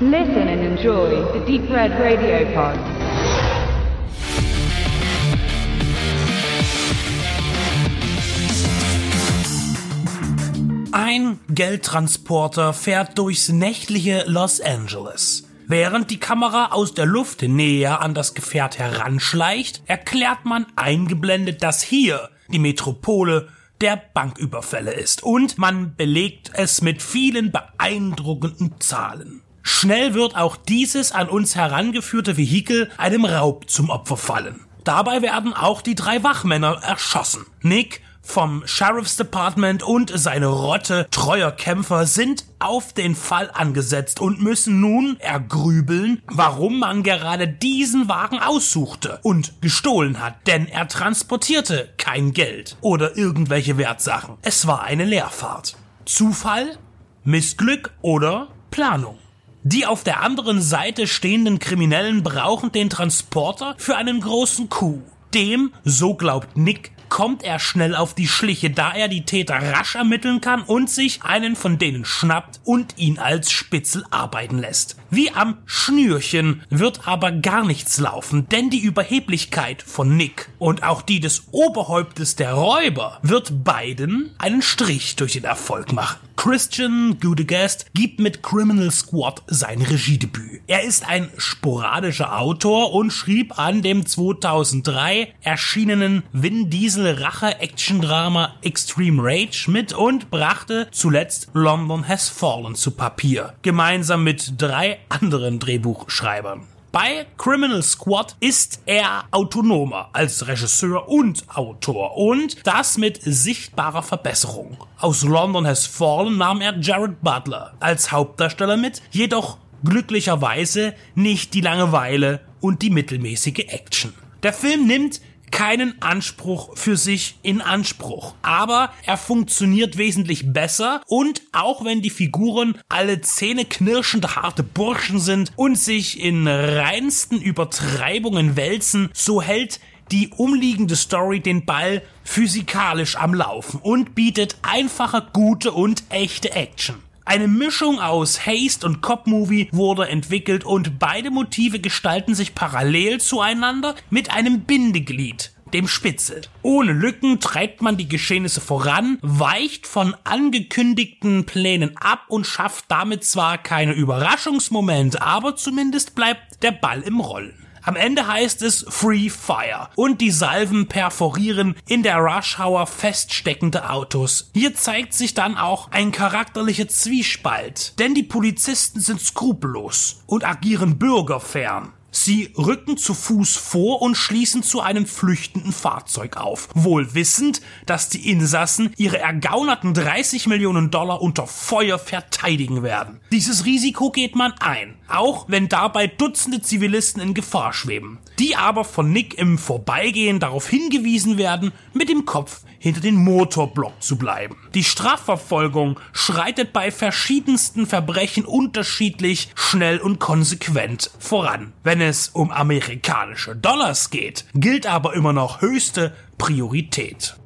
Listen and enjoy the Deep Red Radio Pod. Ein Geldtransporter fährt durchs nächtliche Los Angeles. Während die Kamera aus der Luft näher an das Gefährt heranschleicht, erklärt man eingeblendet, dass hier die Metropole der Banküberfälle ist und man belegt es mit vielen beeindruckenden Zahlen. Schnell wird auch dieses an uns herangeführte Vehikel einem Raub zum Opfer fallen. Dabei werden auch die drei Wachmänner erschossen. Nick, vom Sheriff's Department und seine Rotte treuer Kämpfer sind auf den Fall angesetzt und müssen nun ergrübeln, warum man gerade diesen Wagen aussuchte und gestohlen hat, denn er transportierte kein Geld oder irgendwelche Wertsachen. Es war eine Leerfahrt. Zufall, Missglück oder Planung. Die auf der anderen Seite stehenden Kriminellen brauchen den Transporter für einen großen Coup. Dem, so glaubt Nick, kommt er schnell auf die Schliche, da er die Täter rasch ermitteln kann und sich einen von denen schnappt und ihn als Spitzel arbeiten lässt. Wie am Schnürchen wird aber gar nichts laufen, denn die Überheblichkeit von Nick und auch die des Oberhäuptes der Räuber wird beiden einen Strich durch den Erfolg machen. Christian Gudegast gibt mit Criminal Squad sein Regiedebüt. Er ist ein sporadischer Autor und schrieb an dem 2003 erschienenen Vin Diesel Rache Action-Drama Extreme Rage mit und brachte zuletzt London Has Fallen zu Papier, gemeinsam mit drei anderen Drehbuchschreibern. Bei Criminal Squad ist er autonomer als Regisseur und Autor und das mit sichtbarer Verbesserung. Aus London Has Fallen nahm er Jared Butler als Hauptdarsteller mit, jedoch glücklicherweise nicht die Langeweile und die mittelmäßige Action. Der Film nimmt keinen Anspruch für sich in Anspruch. Aber er funktioniert wesentlich besser und auch wenn die Figuren alle zähneknirschende harte Burschen sind und sich in reinsten Übertreibungen wälzen, so hält die umliegende Story den Ball physikalisch am Laufen und bietet einfache, gute und echte Action. Eine Mischung aus Haste und Cop-Movie wurde entwickelt und beide Motive gestalten sich parallel zueinander mit einem Bindeglied, dem Spitzel. Ohne Lücken treibt man die Geschehnisse voran, weicht von angekündigten Plänen ab und schafft damit zwar keine Überraschungsmomente, aber zumindest bleibt der Ball im Rollen. Am Ende heißt es Free Fire und die Salven perforieren in der Rush Hour feststeckende Autos. Hier zeigt sich dann auch ein charakterlicher Zwiespalt, denn die Polizisten sind skrupellos und agieren bürgerfern. Sie rücken zu Fuß vor und schließen zu einem flüchtenden Fahrzeug auf, wohl wissend, dass die Insassen ihre ergaunerten 30 Millionen Dollar unter Feuer verteidigen werden. Dieses Risiko geht man ein, auch wenn dabei Dutzende Zivilisten in Gefahr schweben, die aber von Nick im Vorbeigehen darauf hingewiesen werden, mit dem Kopf hinter den Motorblock zu bleiben. Die Strafverfolgung schreitet bei verschiedensten Verbrechen unterschiedlich, schnell und konsequent voran. Wenn es um amerikanische Dollars geht, gilt aber immer noch höchste Priorität.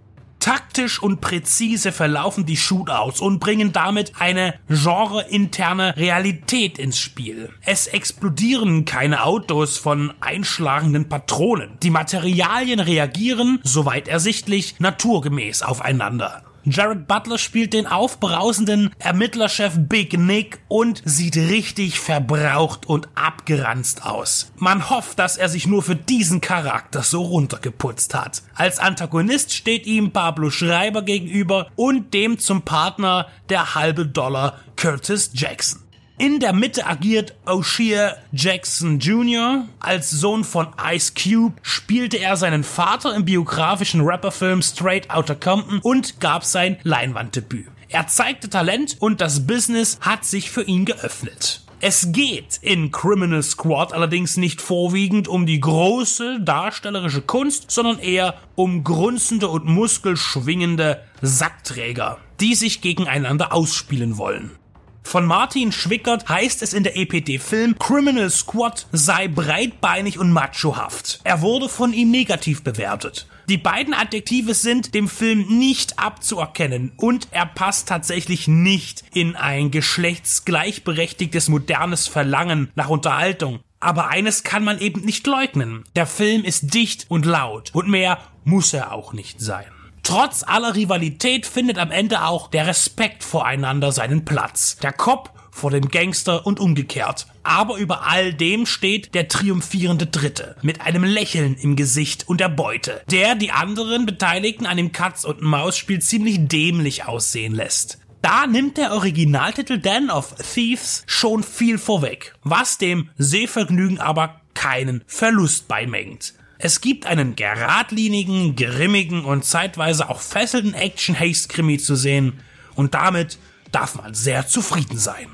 Taktisch und präzise verlaufen die Shootouts und bringen damit eine genreinterne Realität ins Spiel. Es explodieren keine Autos von einschlagenden Patronen. Die Materialien reagieren, soweit ersichtlich, naturgemäß aufeinander. Jared Butler spielt den aufbrausenden Ermittlerchef Big Nick und sieht richtig verbraucht und abgeranzt aus. Man hofft, dass er sich nur für diesen Charakter so runtergeputzt hat. Als Antagonist steht ihm Pablo Schreiber gegenüber und dem zum Partner der halbe Dollar Curtis Jackson. In der Mitte agiert O'Shea Jackson Jr. Als Sohn von Ice Cube spielte er seinen Vater im biografischen Rapperfilm Straight Outta Compton und gab sein Leinwanddebüt. Er zeigte Talent und das Business hat sich für ihn geöffnet. Es geht in Criminal Squad allerdings nicht vorwiegend um die große darstellerische Kunst, sondern eher um grunzende und muskelschwingende Sackträger, die sich gegeneinander ausspielen wollen. Von Martin Schwickert heißt es in der EPD-Film, Criminal Squad sei breitbeinig und machohaft. Er wurde von ihm negativ bewertet. Die beiden Adjektive sind dem Film nicht abzuerkennen und er passt tatsächlich nicht in ein geschlechtsgleichberechtigtes modernes Verlangen nach Unterhaltung. Aber eines kann man eben nicht leugnen. Der Film ist dicht und laut und mehr muss er auch nicht sein. Trotz aller Rivalität findet am Ende auch der Respekt voreinander seinen Platz. Der Cop vor dem Gangster und umgekehrt. Aber über all dem steht der triumphierende Dritte mit einem Lächeln im Gesicht und der Beute, der die anderen Beteiligten an dem Katz- und Maus-Spiel ziemlich dämlich aussehen lässt. Da nimmt der Originaltitel Den of Thieves schon viel vorweg, was dem Sehvergnügen aber keinen Verlust beimengt. Es gibt einen geradlinigen, grimmigen und zeitweise auch fesselnden Action-Haste-Krimi zu sehen und damit darf man sehr zufrieden sein.